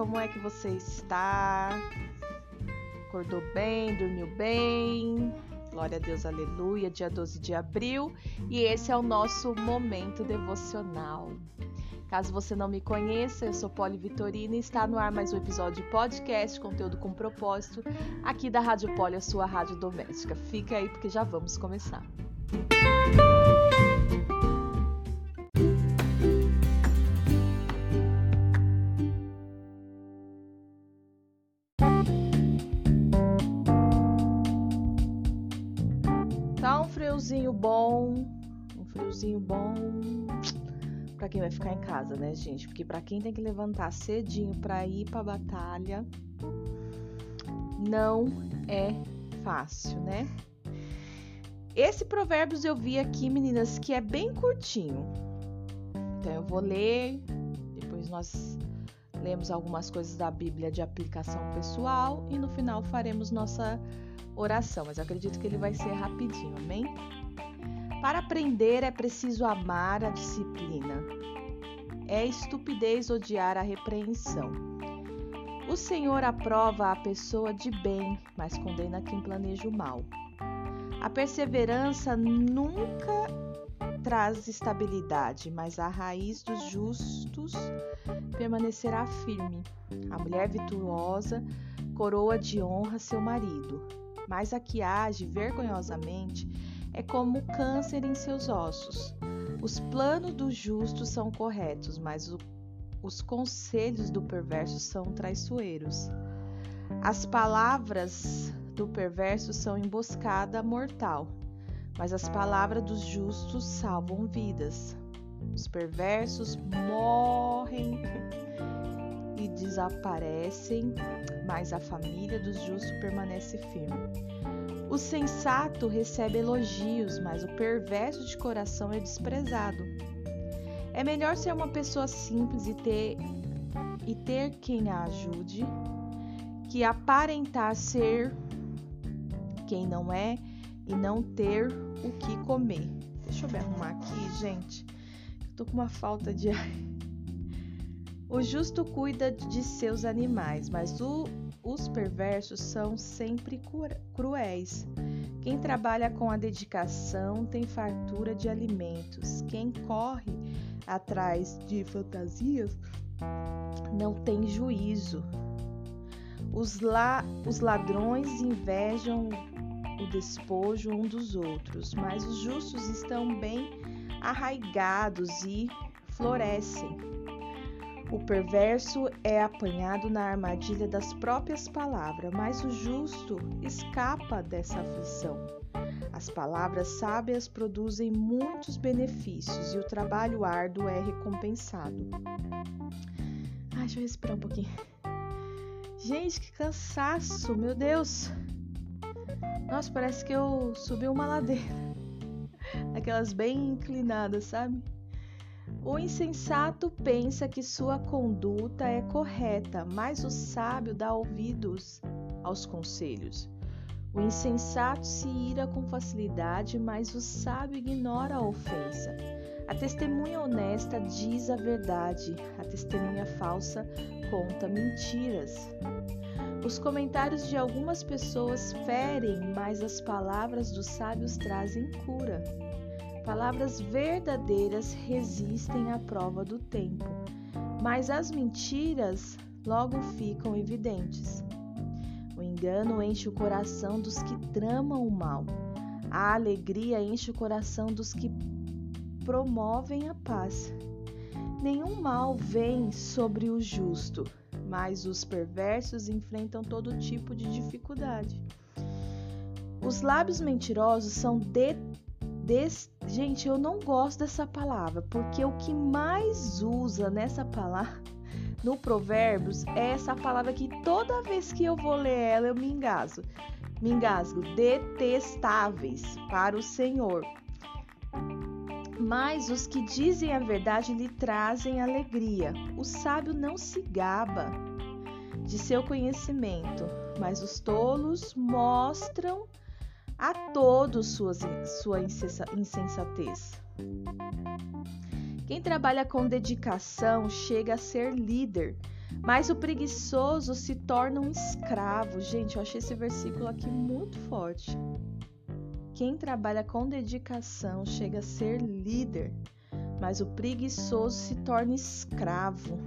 como é que você está? Acordou bem, dormiu bem? Glória a Deus, aleluia, dia 12 de abril e esse é o nosso momento devocional. Caso você não me conheça, eu sou Poli Vitorina e está no ar mais um episódio de podcast, conteúdo com propósito, aqui da Rádio Poli, a sua rádio doméstica. Fica aí porque já vamos começar. friozinho bom, um friozinho bom para quem vai ficar em casa, né, gente? Porque para quem tem que levantar cedinho para ir para batalha, não é fácil, né? Esse provérbios eu vi aqui, meninas, que é bem curtinho. Então eu vou ler, depois nós lemos algumas coisas da Bíblia de aplicação pessoal e no final faremos nossa oração, mas acredito que ele vai ser rapidinho, amém? Para aprender é preciso amar a disciplina. É estupidez odiar a repreensão. O Senhor aprova a pessoa de bem, mas condena quem planeja o mal. A perseverança nunca traz estabilidade, mas a raiz dos justos permanecerá firme. A mulher virtuosa coroa de honra seu marido mas a que age vergonhosamente é como câncer em seus ossos. Os planos do justo são corretos, mas o, os conselhos do perverso são traiçoeiros. As palavras do perverso são emboscada mortal, mas as palavras dos justos salvam vidas. Os perversos morrem e desaparecem, mas a família dos justos permanece firme. O sensato recebe elogios, mas o perverso de coração é desprezado. É melhor ser uma pessoa simples e ter, e ter quem a ajude, que aparentar ser quem não é e não ter o que comer. Deixa eu me arrumar aqui, gente. Tô com uma falta de ar. O justo cuida de seus animais, mas o, os perversos são sempre cruéis. Quem trabalha com a dedicação tem fartura de alimentos. Quem corre atrás de fantasias não tem juízo. Os, la, os ladrões invejam o despojo um dos outros, mas os justos estão bem arraigados e florescem. O perverso é apanhado na armadilha das próprias palavras, mas o justo escapa dessa aflição. As palavras sábias produzem muitos benefícios e o trabalho árduo é recompensado. Ai, deixa eu respirar um pouquinho. Gente, que cansaço, meu Deus! Nossa, parece que eu subi uma ladeira. Aquelas bem inclinadas, sabe? O insensato pensa que sua conduta é correta, mas o sábio dá ouvidos aos conselhos. O insensato se ira com facilidade, mas o sábio ignora a ofensa. A testemunha honesta diz a verdade, a testemunha falsa conta mentiras. Os comentários de algumas pessoas ferem, mas as palavras dos sábios trazem cura. Palavras verdadeiras resistem à prova do tempo, mas as mentiras logo ficam evidentes. O engano enche o coração dos que tramam o mal. A alegria enche o coração dos que promovem a paz. Nenhum mal vem sobre o justo, mas os perversos enfrentam todo tipo de dificuldade. Os lábios mentirosos são de Des... Gente, eu não gosto dessa palavra, porque o que mais usa nessa palavra, no Provérbios, é essa palavra que toda vez que eu vou ler ela eu me engasgo. Me engasgo. Detestáveis para o Senhor. Mas os que dizem a verdade lhe trazem alegria. O sábio não se gaba de seu conhecimento, mas os tolos mostram a todos sua insensatez. Quem trabalha com dedicação chega a ser líder, Mas o preguiçoso se torna um escravo. Gente, eu achei esse versículo aqui muito forte. Quem trabalha com dedicação chega a ser líder, mas o preguiçoso se torna escravo.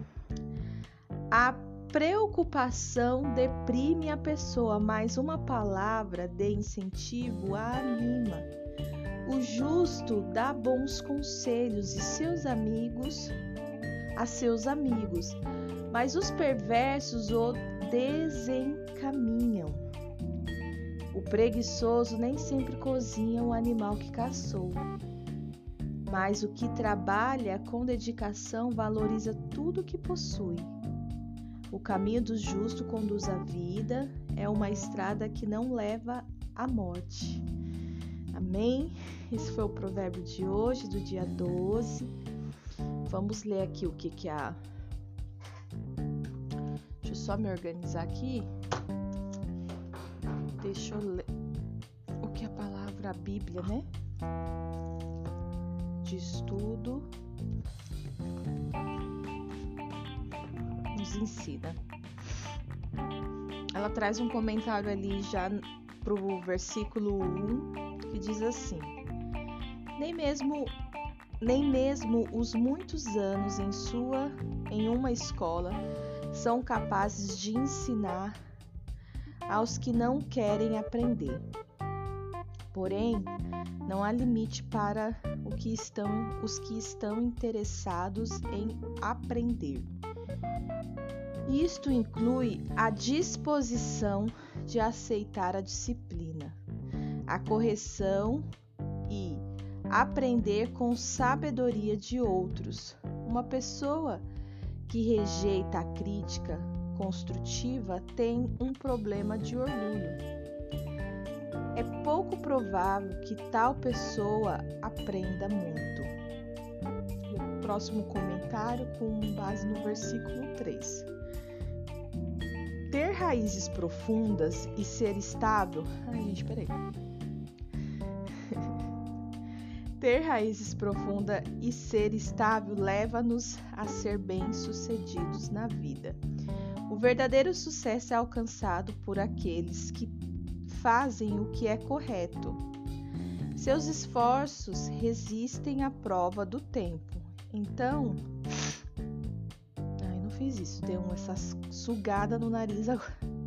A preocupação deprime a pessoa, mas uma palavra de incentivo a anima. O justo dá bons conselhos e seus amigos a seus amigos, mas os perversos o desencaminham. O preguiçoso nem sempre cozinha o animal que caçou, mas o que trabalha com dedicação valoriza tudo que possui. O caminho do justo conduz à vida, é uma estrada que não leva à morte. Amém? Esse foi o provérbio de hoje, do dia 12. Vamos ler aqui o que, que a. Deixa eu só me organizar aqui. Deixa eu ler o que a palavra a Bíblia, né? De estudo ensina. Ela traz um comentário ali já pro versículo 1 que diz assim: Nem mesmo nem mesmo os muitos anos em sua em uma escola são capazes de ensinar aos que não querem aprender. Porém, não há limite para o que estão, os que estão interessados em aprender. Isto inclui a disposição de aceitar a disciplina, a correção e aprender com sabedoria de outros. Uma pessoa que rejeita a crítica construtiva tem um problema de orgulho. É pouco provável que tal pessoa aprenda muito. o próximo comentário com base no versículo 3. Ter raízes profundas e ser estável. Ai, gente, peraí. Ter raízes profundas e ser estável leva-nos a ser bem-sucedidos na vida. O verdadeiro sucesso é alcançado por aqueles que fazem o que é correto. Seus esforços resistem à prova do tempo. Então, fiz isso, deu essa sugada no nariz agora.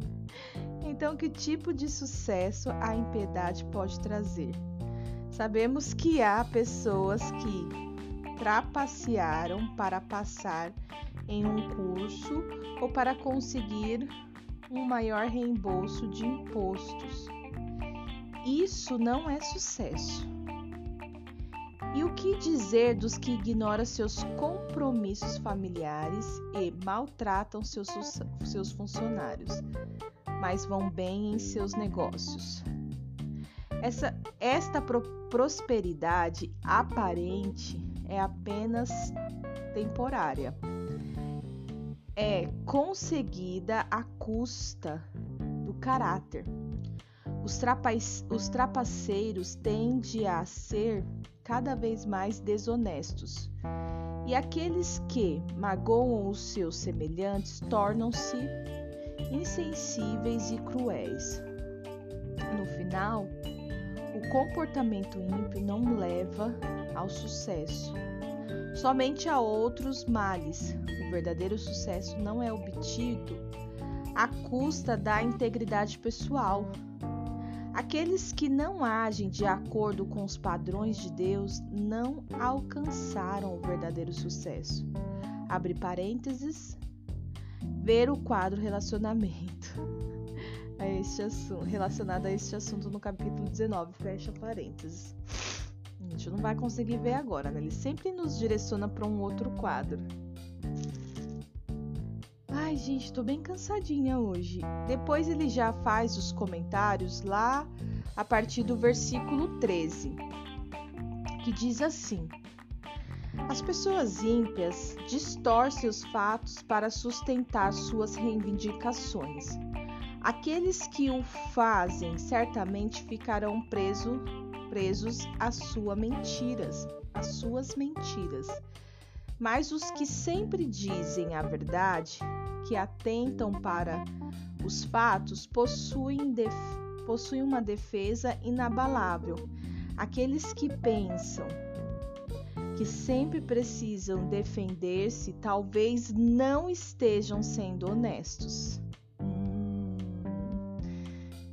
Então, que tipo de sucesso a impiedade pode trazer? Sabemos que há pessoas que trapacearam para passar em um curso ou para conseguir um maior reembolso de impostos. Isso não é sucesso. E o que dizer dos que ignoram seus compromissos familiares e maltratam seus, seus funcionários, mas vão bem em seus negócios? Essa, esta pro, prosperidade aparente é apenas temporária. É conseguida à custa do caráter. Os, os trapaceiros tendem a ser cada vez mais desonestos. E aqueles que magoam os seus semelhantes tornam-se insensíveis e cruéis. No final, o comportamento ímpio não leva ao sucesso, somente a outros males. O verdadeiro sucesso não é obtido à custa da integridade pessoal, Aqueles que não agem de acordo com os padrões de Deus não alcançaram o verdadeiro sucesso. Abre parênteses, ver o quadro relacionamento a este assunto, relacionado a este assunto no capítulo 19, fecha parênteses. A gente não vai conseguir ver agora, né? Ele sempre nos direciona para um outro quadro. Ai, gente, tô bem cansadinha hoje. Depois ele já faz os comentários lá a partir do versículo 13, que diz assim: As pessoas ímpias distorcem os fatos para sustentar suas reivindicações. Aqueles que o fazem certamente ficarão preso, presos às suas mentiras, às suas mentiras. Mas os que sempre dizem a verdade que atentam para os fatos possuem, def possuem uma defesa inabalável. Aqueles que pensam que sempre precisam defender-se talvez não estejam sendo honestos. Hum,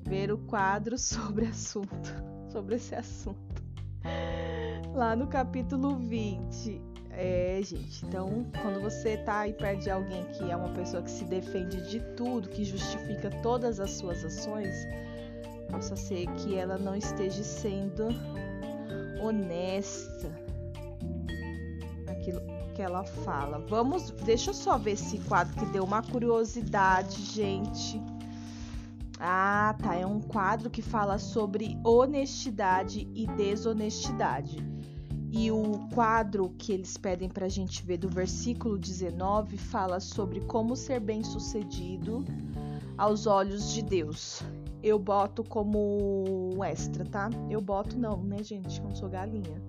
ver o quadro sobre assunto, sobre esse assunto. Lá no capítulo 20. É, gente, então quando você tá aí perto de alguém que é uma pessoa que se defende de tudo, que justifica todas as suas ações, possa ser que ela não esteja sendo honesta naquilo que ela fala. Vamos, deixa eu só ver esse quadro que deu uma curiosidade, gente. Ah, tá, é um quadro que fala sobre honestidade e desonestidade. E o quadro que eles pedem para a gente ver do versículo 19 fala sobre como ser bem-sucedido aos olhos de Deus. Eu boto como extra, tá? Eu boto não, né, gente? Não sou galinha.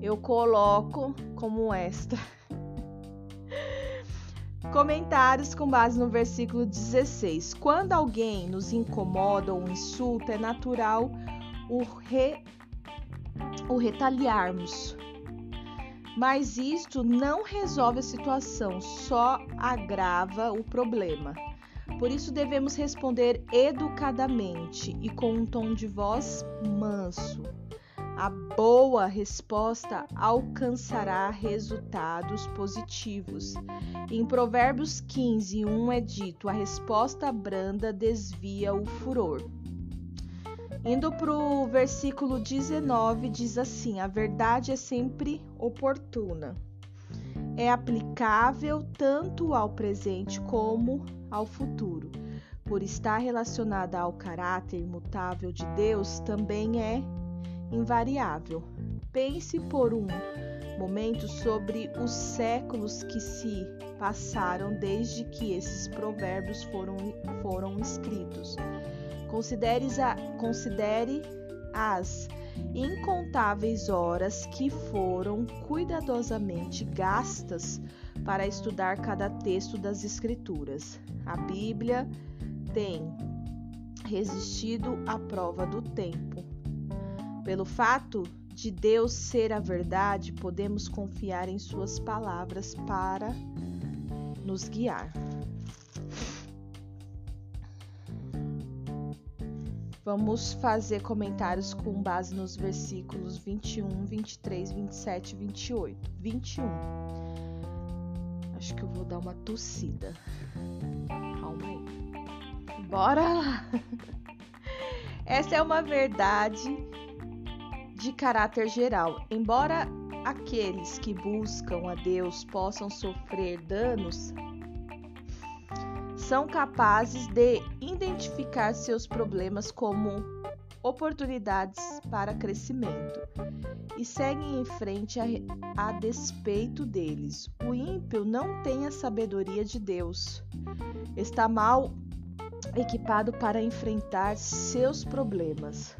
Eu coloco como extra. Comentários com base no versículo 16. Quando alguém nos incomoda ou insulta, é natural o re o retaliarmos. Mas isto não resolve a situação, só agrava o problema. Por isso devemos responder educadamente e com um tom de voz manso. A boa resposta alcançará resultados positivos. Em Provérbios 15, 1 é dito: a resposta branda desvia o furor. Indo para o versículo 19, diz assim: A verdade é sempre oportuna. É aplicável tanto ao presente como ao futuro. Por estar relacionada ao caráter imutável de Deus, também é invariável. Pense por um momento sobre os séculos que se passaram desde que esses provérbios foram, foram escritos Considere, a, considere as incontáveis horas que foram cuidadosamente gastas para estudar cada texto das Escrituras. A Bíblia tem resistido à prova do tempo. Pelo fato de Deus ser a verdade, podemos confiar em Suas palavras para nos guiar. Vamos fazer comentários com base nos versículos 21, 23, 27 e 28. 21. Acho que eu vou dar uma tossida. Calma aí. Bora lá! Essa é uma verdade de caráter geral. Embora aqueles que buscam a Deus possam sofrer danos são capazes de identificar seus problemas como oportunidades para crescimento e seguem em frente a, a, despeito deles. O ímpio não tem a sabedoria de Deus, está mal equipado para enfrentar seus problemas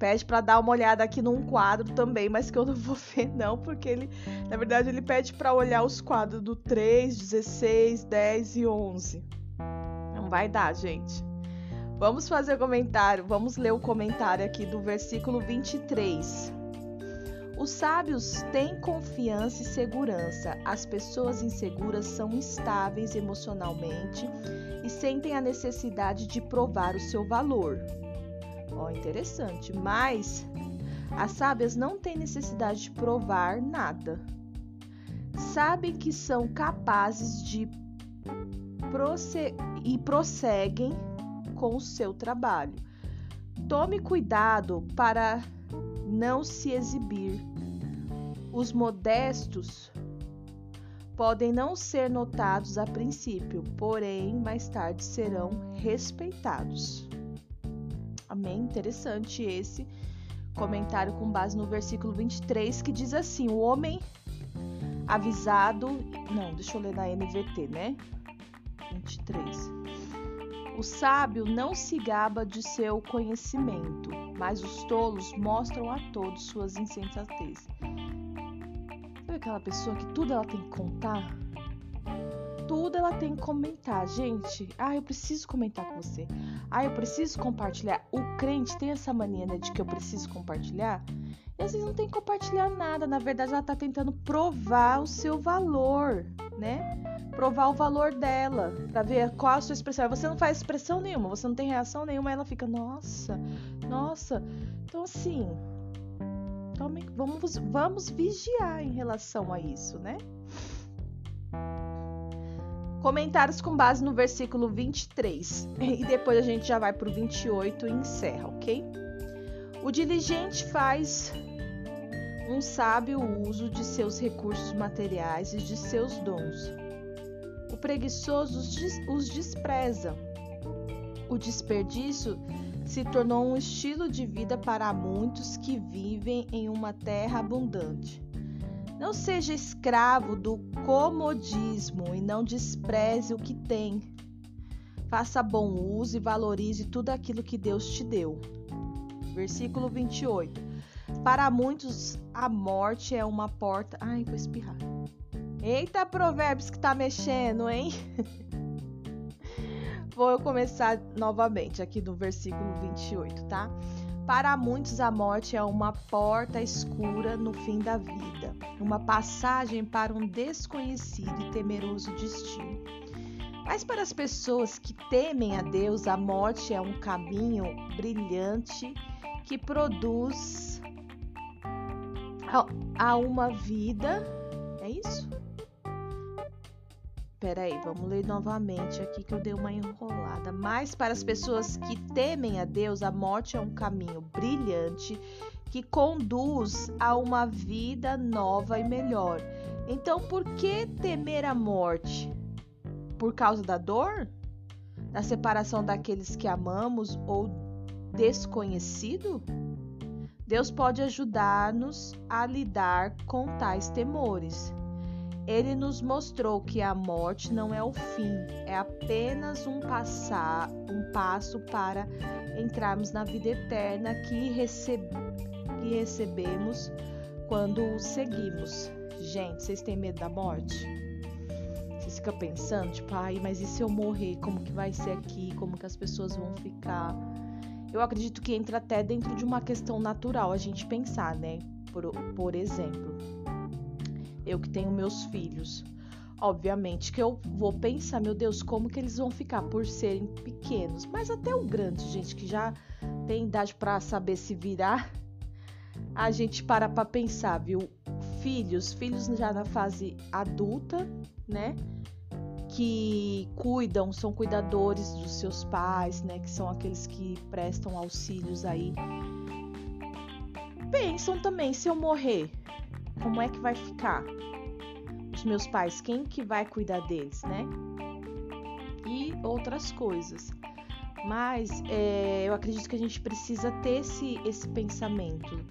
pede para dar uma olhada aqui num quadro também, mas que eu não vou ver não, porque ele, na verdade, ele pede para olhar os quadros do 3, 16, 10 e 11. Não vai dar, gente. Vamos fazer o comentário, vamos ler o comentário aqui do versículo 23. Os sábios têm confiança e segurança. As pessoas inseguras são instáveis emocionalmente e sentem a necessidade de provar o seu valor. Ó, oh, interessante. Mas as sábias não têm necessidade de provar nada. Sabem que são capazes de prosse e prosseguem com o seu trabalho. Tome cuidado para não se exibir. Os modestos podem não ser notados a princípio, porém mais tarde serão respeitados. Amém? Interessante esse comentário com base no versículo 23 que diz assim: O homem avisado. Não, deixa eu ler na NVT, né? 23. O sábio não se gaba de seu conhecimento, mas os tolos mostram a todos suas insensatezes. Sabe aquela pessoa que tudo ela tem que contar? Tudo ela tem que comentar. Gente, ah, eu preciso comentar com você. Ah, eu preciso compartilhar. O crente tem essa mania né, de que eu preciso compartilhar. E às vezes não tem que compartilhar nada. Na verdade, ela tá tentando provar o seu valor, né? Provar o valor dela, para ver qual a sua expressão. Você não faz expressão nenhuma, você não tem reação nenhuma, ela fica, nossa, nossa. Então, assim, tome, vamos, vamos vigiar em relação a isso, né? Comentários com base no versículo 23. E depois a gente já vai para o 28 e encerra, ok? O diligente faz um sábio uso de seus recursos materiais e de seus dons. O preguiçoso os despreza. O desperdício se tornou um estilo de vida para muitos que vivem em uma terra abundante. Não seja escravo do comodismo e não despreze o que tem. Faça bom uso e valorize tudo aquilo que Deus te deu. Versículo 28. Para muitos, a morte é uma porta. Ai, vou espirrar. Eita, provérbios que tá mexendo, hein? vou começar novamente aqui no versículo 28, tá? Para muitos, a morte é uma porta escura no fim da vida, uma passagem para um desconhecido e temeroso destino. Mas para as pessoas que temem a Deus, a morte é um caminho brilhante que produz a uma vida. É isso? Peraí, vamos ler novamente aqui que eu dei uma enrolada. Mas para as pessoas que temem a Deus, a morte é um caminho brilhante que conduz a uma vida nova e melhor. Então, por que temer a morte? Por causa da dor? Da separação daqueles que amamos ou desconhecido? Deus pode ajudar-nos a lidar com tais temores. Ele nos mostrou que a morte não é o fim, é apenas um passar, um passo para entrarmos na vida eterna que, receb que recebemos quando o seguimos. Gente, vocês têm medo da morte? Vocês ficam pensando, tipo, ai, mas e se eu morrer? Como que vai ser aqui? Como que as pessoas vão ficar? eu acredito que entra até dentro de uma questão natural a gente pensar, né? Por, por exemplo, eu que tenho meus filhos, obviamente que eu vou pensar, meu Deus, como que eles vão ficar por serem pequenos, mas até o grande, gente, que já tem idade para saber se virar, a gente para para pensar, viu? Filhos, filhos já na fase adulta, né? que cuidam, são cuidadores dos seus pais, né, que são aqueles que prestam auxílios aí. Pensam também se eu morrer, como é que vai ficar? Os meus pais, quem que vai cuidar deles, né? E outras coisas. Mas é, eu acredito que a gente precisa ter esse, esse pensamento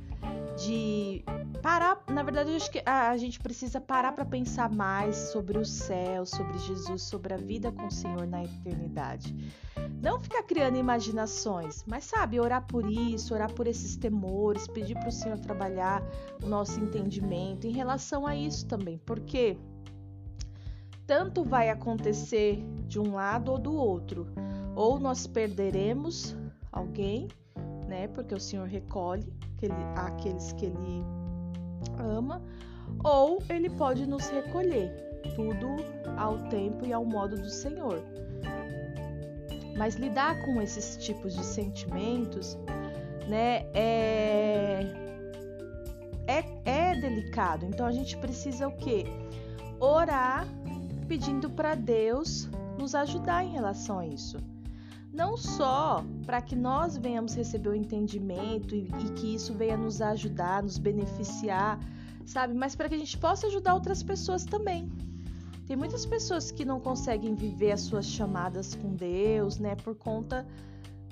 de parar, na verdade, acho que a gente precisa parar para pensar mais sobre o céu, sobre Jesus, sobre a vida com o Senhor na eternidade. Não ficar criando imaginações, mas sabe, orar por isso, orar por esses temores, pedir para o Senhor trabalhar o nosso entendimento em relação a isso também, porque tanto vai acontecer de um lado ou do outro, ou nós perderemos alguém, né, porque o Senhor recolhe aqueles que ele ama, ou ele pode nos recolher, tudo ao tempo e ao modo do Senhor. Mas lidar com esses tipos de sentimentos, né, é, é, é delicado. Então a gente precisa o quê? Orar pedindo para Deus nos ajudar em relação a isso não só para que nós venhamos receber o entendimento e, e, que isso venha nos ajudar, nos beneficiar, sabe? Mas para que a gente possa ajudar outras pessoas também. Tem muitas pessoas que não conseguem viver as suas chamadas com Deus, né, por conta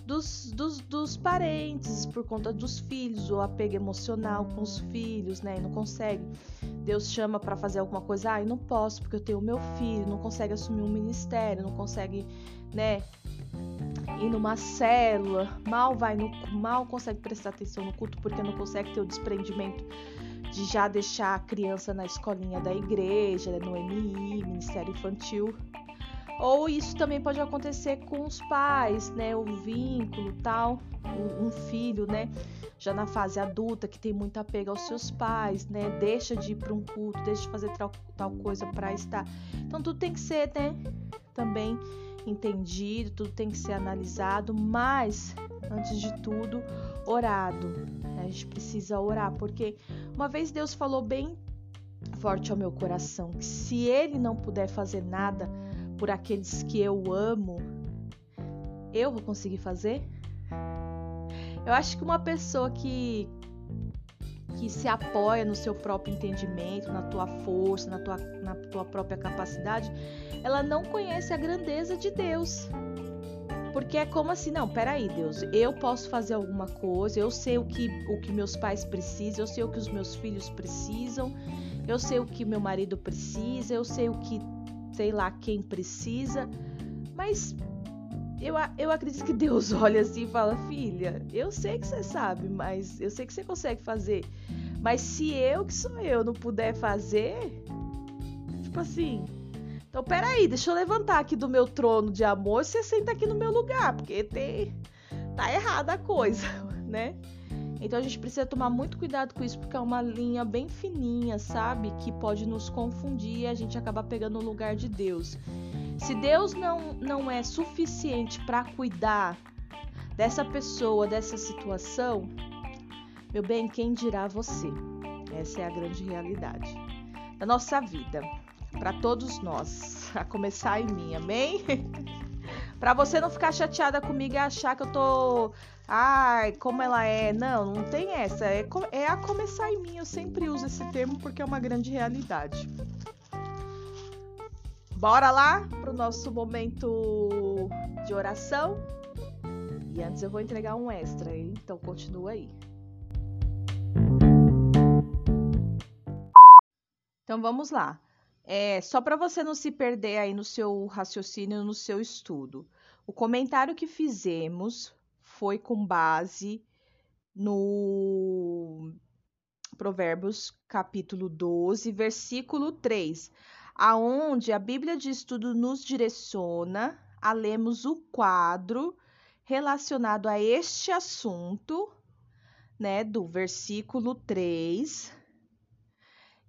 dos, dos, dos parentes, por conta dos filhos, o apego emocional com os filhos, né, e não consegue. Deus chama para fazer alguma coisa, ah, não posso porque eu tenho meu filho, não consegue assumir um ministério, não consegue, né, ir numa célula, mal vai no mal consegue prestar atenção no culto porque não consegue ter o desprendimento de já deixar a criança na escolinha da igreja, no MI, Ministério Infantil. Ou isso também pode acontecer com os pais, né? O vínculo, tal, um filho, né? Já na fase adulta que tem muito apego aos seus pais, né? Deixa de ir para um culto, deixa de fazer tal, tal coisa para estar. Então tudo tem que ser, né? Também entendido, tudo tem que ser analisado, mas antes de tudo, orado. Né? A gente precisa orar, porque uma vez Deus falou bem forte ao meu coração que se Ele não puder fazer nada por aqueles que eu amo, eu vou conseguir fazer? Eu acho que uma pessoa que que se apoia no seu próprio entendimento, na tua força, na tua, na tua própria capacidade, ela não conhece a grandeza de Deus. Porque é como assim, não, peraí, Deus, eu posso fazer alguma coisa, eu sei o que, o que meus pais precisam, eu sei o que os meus filhos precisam, eu sei o que meu marido precisa, eu sei o que sei lá quem precisa, mas eu, eu acredito que Deus olha assim e fala: Filha, eu sei que você sabe, mas eu sei que você consegue fazer. Mas se eu, que sou eu, não puder fazer, tipo assim. Então, peraí, deixa eu levantar aqui do meu trono de amor e você senta aqui no meu lugar, porque tem, tá errada a coisa, né? Então a gente precisa tomar muito cuidado com isso, porque é uma linha bem fininha, sabe? Que pode nos confundir e a gente acaba pegando o lugar de Deus. Se Deus não, não é suficiente para cuidar dessa pessoa, dessa situação, meu bem, quem dirá você? Essa é a grande realidade da nossa vida, para todos nós, a começar em mim, amém? para você não ficar chateada comigo e achar que eu tô ai, como ela é. Não, não tem essa. É, é a começar em mim. Eu sempre uso esse termo porque é uma grande realidade. Bora lá pro nosso momento de oração. E antes eu vou entregar um extra, então continua aí. Então vamos lá. É, só para você não se perder aí no seu raciocínio, no seu estudo. O comentário que fizemos foi com base no Provérbios capítulo 12, versículo 3, aonde a Bíblia de Estudo nos direciona a lermos o quadro relacionado a este assunto, né, do versículo 3,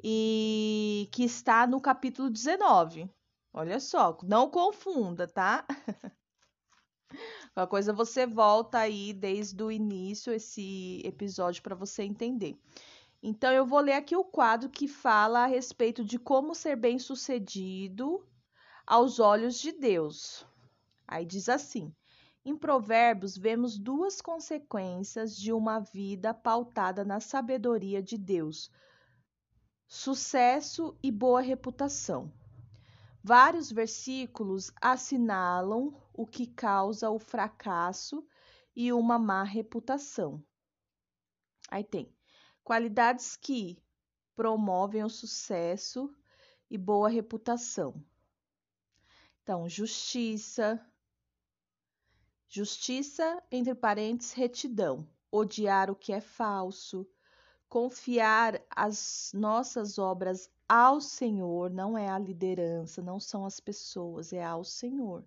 e que está no capítulo 19. Olha só, não confunda, tá? Qualquer coisa você volta aí desde o início esse episódio para você entender. Então eu vou ler aqui o quadro que fala a respeito de como ser bem-sucedido aos olhos de Deus. Aí diz assim: em Provérbios vemos duas consequências de uma vida pautada na sabedoria de Deus: sucesso e boa reputação. Vários versículos assinalam o que causa o fracasso e uma má reputação. Aí tem qualidades que promovem o sucesso e boa reputação. Então, justiça, justiça, entre parênteses, retidão, odiar o que é falso, confiar as nossas obras ao Senhor, não é a liderança, não são as pessoas, é ao Senhor.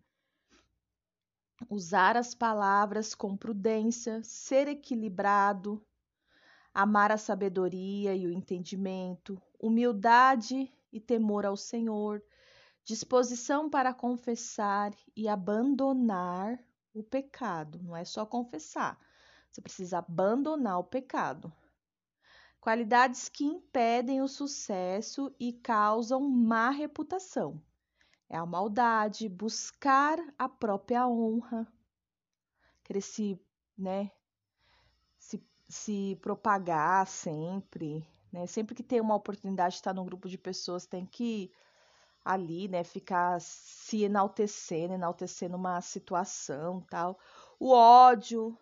Usar as palavras com prudência, ser equilibrado, amar a sabedoria e o entendimento, humildade e temor ao Senhor, disposição para confessar e abandonar o pecado. Não é só confessar, você precisa abandonar o pecado qualidades que impedem o sucesso e causam má reputação. É a maldade, buscar a própria honra, se, né, se, propagar sempre, né? Sempre que tem uma oportunidade de estar num grupo de pessoas, tem que ali, né, ficar se enaltecendo, enaltecendo uma situação, tal. O ódio,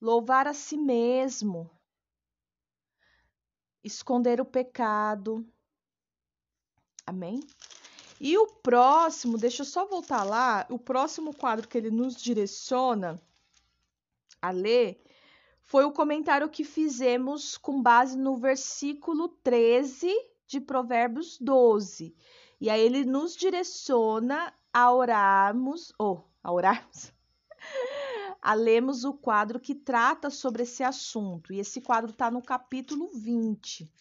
louvar a si mesmo, esconder o pecado. Amém? E o próximo, deixa eu só voltar lá, o próximo quadro que ele nos direciona a ler foi o comentário que fizemos com base no versículo 13 de Provérbios 12. E aí ele nos direciona a orarmos, ou a orarmos, a lermos o quadro que trata sobre esse assunto. E esse quadro está no capítulo 20.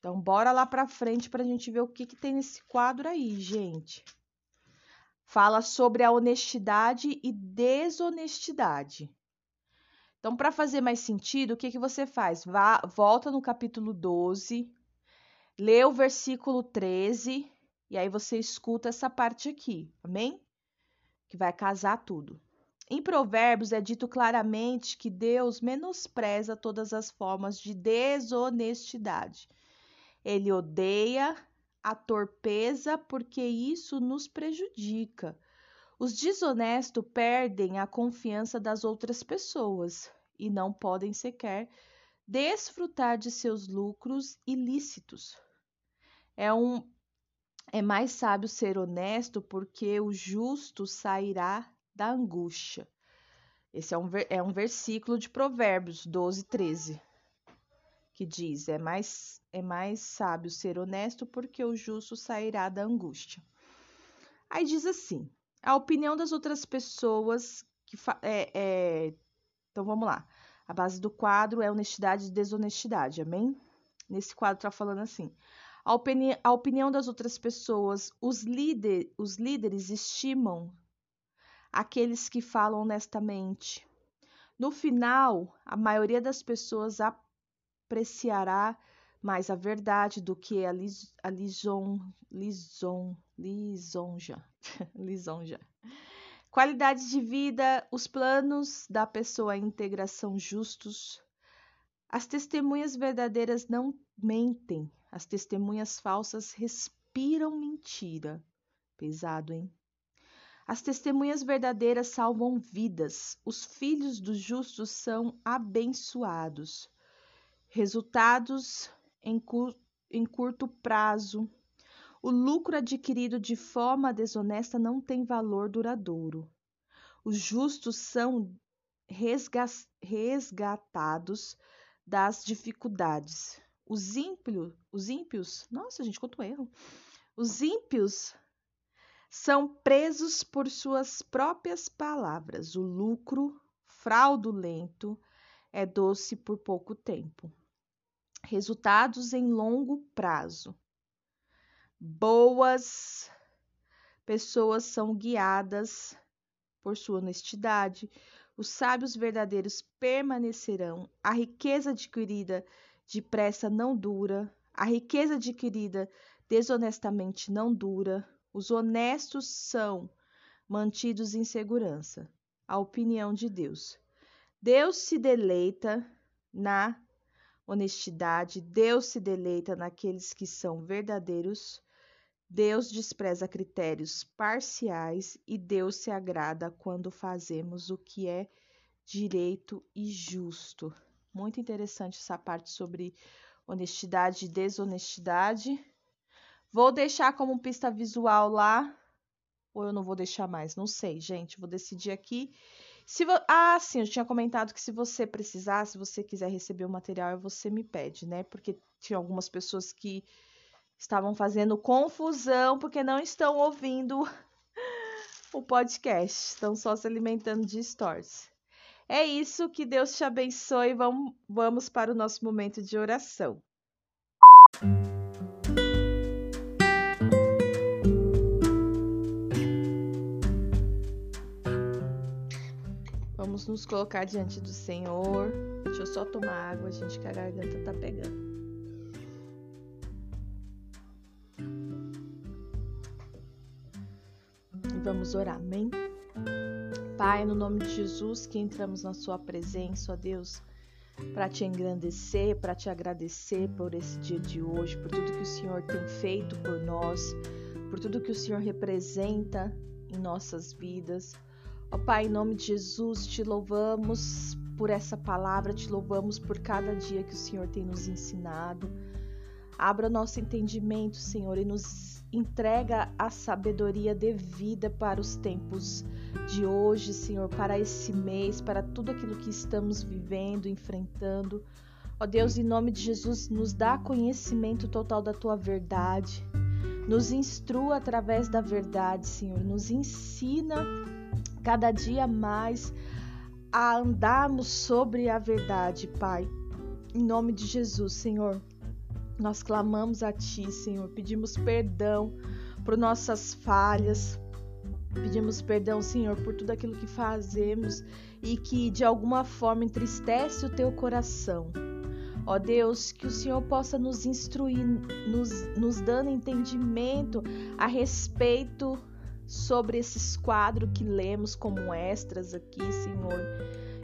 Então, bora lá para frente para a gente ver o que, que tem nesse quadro aí, gente. Fala sobre a honestidade e desonestidade. Então, para fazer mais sentido, o que, que você faz? Vá, volta no capítulo 12, lê o versículo 13 e aí você escuta essa parte aqui, amém? Que vai casar tudo. Em Provérbios é dito claramente que Deus menospreza todas as formas de desonestidade. Ele odeia a torpeza porque isso nos prejudica. Os desonestos perdem a confiança das outras pessoas e não podem sequer desfrutar de seus lucros ilícitos. É um é mais sábio ser honesto porque o justo sairá da angústia. Esse é um, é um versículo de Provérbios 12, 13, que diz: é mais, é mais sábio ser honesto porque o justo sairá da angústia. Aí diz assim: a opinião das outras pessoas que é, é, então vamos lá. A base do quadro é honestidade e desonestidade, amém? Nesse quadro está falando assim: a, opini a, opinião das outras pessoas, os, líder, os líderes estimam aqueles que falam honestamente. No final, a maioria das pessoas apreciará mais a verdade do que a, lis, a lison, lison, lisonja. lisonja. Qualidade de vida, os planos da pessoa íntegra são justos. As testemunhas verdadeiras não mentem. As testemunhas falsas respiram mentira. Pesado, hein? As testemunhas verdadeiras salvam vidas. Os filhos dos justos são abençoados. Resultados em, em curto prazo o lucro adquirido de forma desonesta não tem valor duradouro. Os justos são resgatados das dificuldades. Os ímpios, os ímpios, nossa gente, quanto erro. Os ímpios são presos por suas próprias palavras. O lucro fraudulento é doce por pouco tempo. Resultados em longo prazo. Boas pessoas são guiadas por sua honestidade, os sábios verdadeiros permanecerão, a riqueza adquirida depressa não dura, a riqueza adquirida desonestamente não dura, os honestos são mantidos em segurança. A opinião de Deus. Deus se deleita na honestidade, Deus se deleita naqueles que são verdadeiros Deus despreza critérios parciais e Deus se agrada quando fazemos o que é direito e justo. Muito interessante essa parte sobre honestidade e desonestidade. Vou deixar como pista visual lá, ou eu não vou deixar mais, não sei, gente, vou decidir aqui. Se vo... Ah, sim, eu tinha comentado que se você precisar, se você quiser receber o material, você me pede, né? Porque tinha algumas pessoas que estavam fazendo confusão porque não estão ouvindo o podcast, estão só se alimentando de stories. É isso, que Deus te abençoe. Vamos, vamos para o nosso momento de oração. Vamos nos colocar diante do Senhor. Deixa eu só tomar água, gente, que a garganta tá pegando. Vamos orar, amém? Pai, no nome de Jesus, que entramos na Sua presença, ó Deus, para te engrandecer, para te agradecer por esse dia de hoje, por tudo que o Senhor tem feito por nós, por tudo que o Senhor representa em nossas vidas. Ó Pai, em nome de Jesus, te louvamos por essa palavra, te louvamos por cada dia que o Senhor tem nos ensinado. Abra nosso entendimento, Senhor, e nos entrega a sabedoria devida para os tempos de hoje, Senhor, para esse mês, para tudo aquilo que estamos vivendo, enfrentando. Ó Deus, em nome de Jesus, nos dá conhecimento total da tua verdade. Nos instrua através da verdade, Senhor. Nos ensina cada dia mais a andarmos sobre a verdade, Pai. Em nome de Jesus, Senhor. Nós clamamos a Ti, Senhor. Pedimos perdão por nossas falhas. Pedimos perdão, Senhor, por tudo aquilo que fazemos e que de alguma forma entristece o teu coração. Ó Deus, que o Senhor possa nos instruir, nos, nos dando entendimento a respeito sobre esses quadros que lemos como extras aqui, Senhor.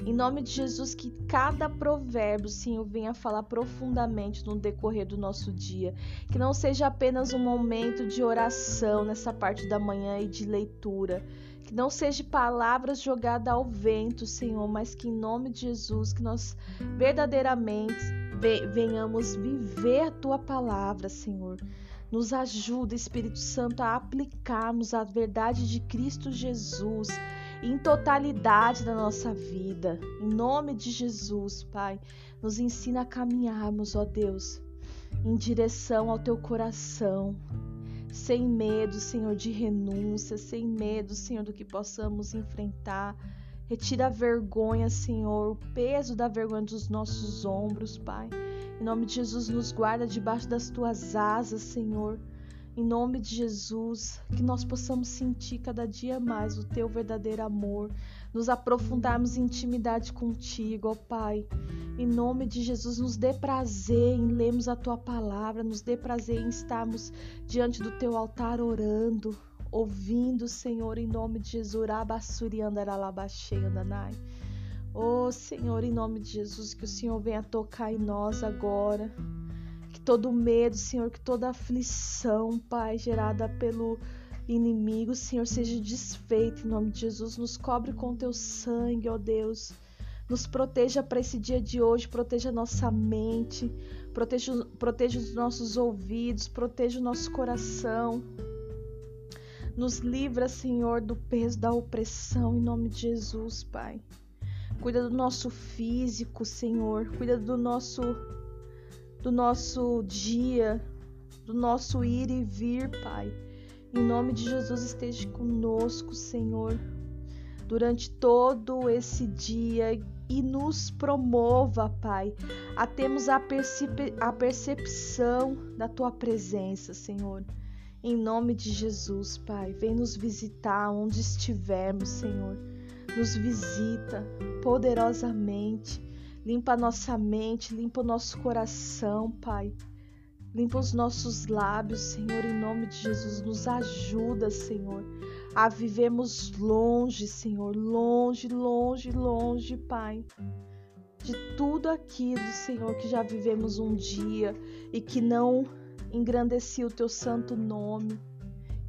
Em nome de Jesus, que cada provérbio, Senhor, venha falar profundamente no decorrer do nosso dia. Que não seja apenas um momento de oração nessa parte da manhã e de leitura. Que não seja palavras jogadas ao vento, Senhor, mas que em nome de Jesus, que nós verdadeiramente venhamos viver a tua palavra, Senhor. Nos ajuda, Espírito Santo, a aplicarmos a verdade de Cristo Jesus em totalidade na nossa vida. Em nome de Jesus, Pai, nos ensina a caminharmos, ó Deus, em direção ao teu coração, sem medo, Senhor, de renúncia, sem medo, Senhor, do que possamos enfrentar. Retira a vergonha, Senhor, o peso da vergonha dos nossos ombros, Pai. Em nome de Jesus, nos guarda debaixo das tuas asas, Senhor. Em nome de Jesus, que nós possamos sentir cada dia mais o teu verdadeiro amor, nos aprofundarmos em intimidade contigo, ó Pai. Em nome de Jesus, nos dê prazer em lermos a tua palavra, nos dê prazer em estarmos diante do teu altar orando, ouvindo, Senhor, em nome de Jesus. Oh, Senhor, em nome de Jesus, que o Senhor venha tocar em nós agora todo medo, Senhor, que toda aflição, Pai, gerada pelo inimigo, Senhor, seja desfeita em nome de Jesus. Nos cobre com teu sangue, ó Deus. Nos proteja para esse dia de hoje, proteja nossa mente, proteja, proteja os nossos ouvidos, proteja o nosso coração. Nos livra, Senhor, do peso da opressão, em nome de Jesus, Pai. Cuida do nosso físico, Senhor. Cuida do nosso do nosso dia, do nosso ir e vir, Pai. Em nome de Jesus, esteja conosco, Senhor, durante todo esse dia e nos promova, Pai, a termos a, percep a percepção da Tua presença, Senhor. Em nome de Jesus, Pai, vem nos visitar onde estivermos, Senhor. Nos visita poderosamente Limpa a nossa mente, limpa o nosso coração, Pai. Limpa os nossos lábios, Senhor, em nome de Jesus. Nos ajuda, Senhor, a vivermos longe, Senhor, longe, longe, longe, Pai, de tudo aquilo, Senhor, que já vivemos um dia e que não engrandecia o teu santo nome.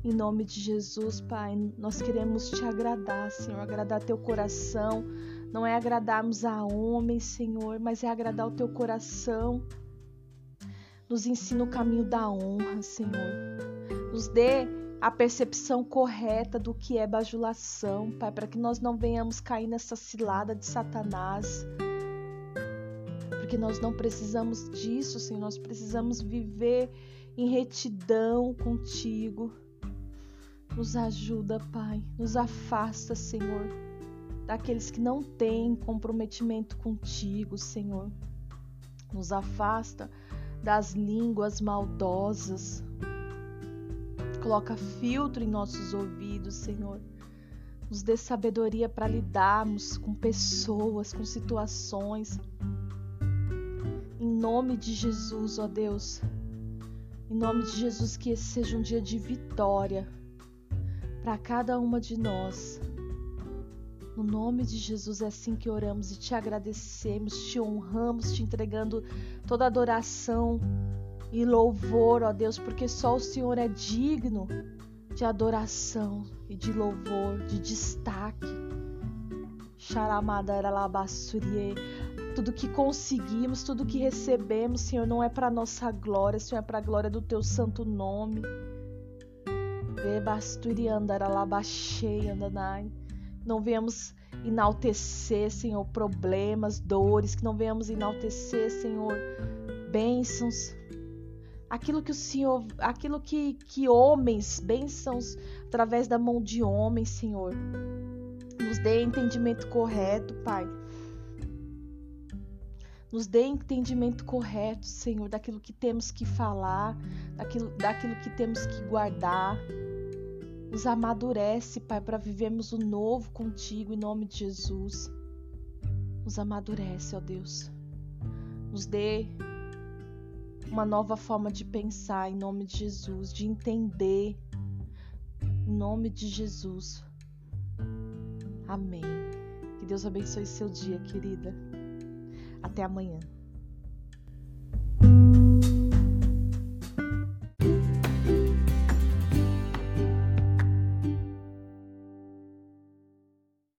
Em nome de Jesus, Pai, nós queremos te agradar, Senhor, agradar teu coração não é agradarmos a homens, Senhor, mas é agradar o teu coração. Nos ensina o caminho da honra, Senhor. Nos dê a percepção correta do que é bajulação, Pai, para que nós não venhamos cair nessa cilada de Satanás. Porque nós não precisamos disso, Senhor. Nós precisamos viver em retidão contigo. Nos ajuda, Pai. Nos afasta, Senhor daqueles que não têm comprometimento contigo, Senhor. Nos afasta das línguas maldosas. Coloca filtro em nossos ouvidos, Senhor. Nos dê sabedoria para lidarmos com pessoas, com situações. Em nome de Jesus, ó Deus. Em nome de Jesus, que esse seja um dia de vitória para cada uma de nós. No nome de Jesus é assim que oramos e te agradecemos, te honramos, te entregando toda adoração e louvor, ó Deus, porque só o Senhor é digno de adoração e de louvor, de destaque. Tudo que conseguimos, tudo que recebemos, Senhor, não é para nossa glória, Senhor, é para a glória do teu santo nome. Andaralabaxei andanai não venhamos enaltecer, Senhor, problemas, dores, que não venhamos enaltecer, Senhor, bênçãos. aquilo que o Senhor, aquilo que, que homens, bênçãos através da mão de homens, Senhor. Nos dê entendimento correto, Pai. Nos dê entendimento correto, Senhor, daquilo que temos que falar, daquilo, daquilo que temos que guardar. Nos amadurece, Pai, para vivermos o novo contigo em nome de Jesus. Nos amadurece, ó Deus. Nos dê uma nova forma de pensar em nome de Jesus, de entender em nome de Jesus. Amém. Que Deus abençoe seu dia, querida. Até amanhã.